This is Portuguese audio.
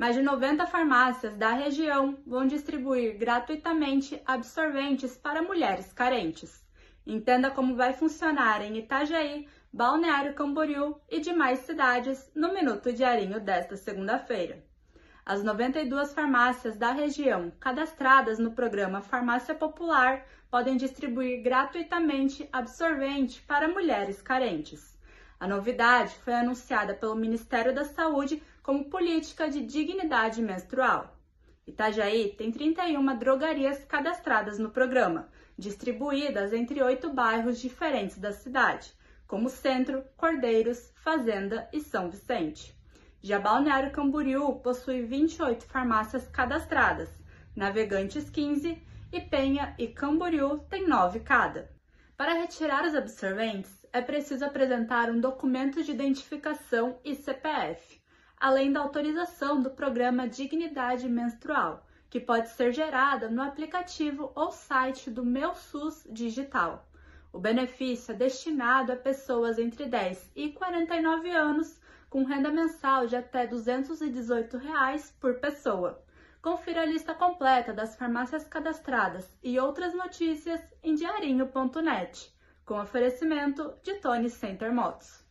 Mais de 90 farmácias da região vão distribuir gratuitamente absorventes para mulheres carentes. Entenda como vai funcionar em Itajaí, Balneário Camboriú e demais cidades no Minuto Diarinho desta segunda-feira. As 92 farmácias da região cadastradas no programa Farmácia Popular podem distribuir gratuitamente absorvente para mulheres carentes. A novidade foi anunciada pelo Ministério da Saúde como política de dignidade menstrual. Itajaí tem 31 drogarias cadastradas no programa, distribuídas entre oito bairros diferentes da cidade, como Centro, Cordeiros, Fazenda e São Vicente. Já Balneário Camboriú possui 28 farmácias cadastradas, Navegantes 15 e Penha e Camboriú tem 9 cada. Para retirar os absorventes, é preciso apresentar um documento de identificação e CPF, além da autorização do programa Dignidade Menstrual, que pode ser gerada no aplicativo ou site do Meu SUS Digital. O benefício é destinado a pessoas entre 10 e 49 anos com renda mensal de até 218 reais por pessoa. Confira a lista completa das farmácias cadastradas e outras notícias em diarinho.net, com oferecimento de Tony Center Motos.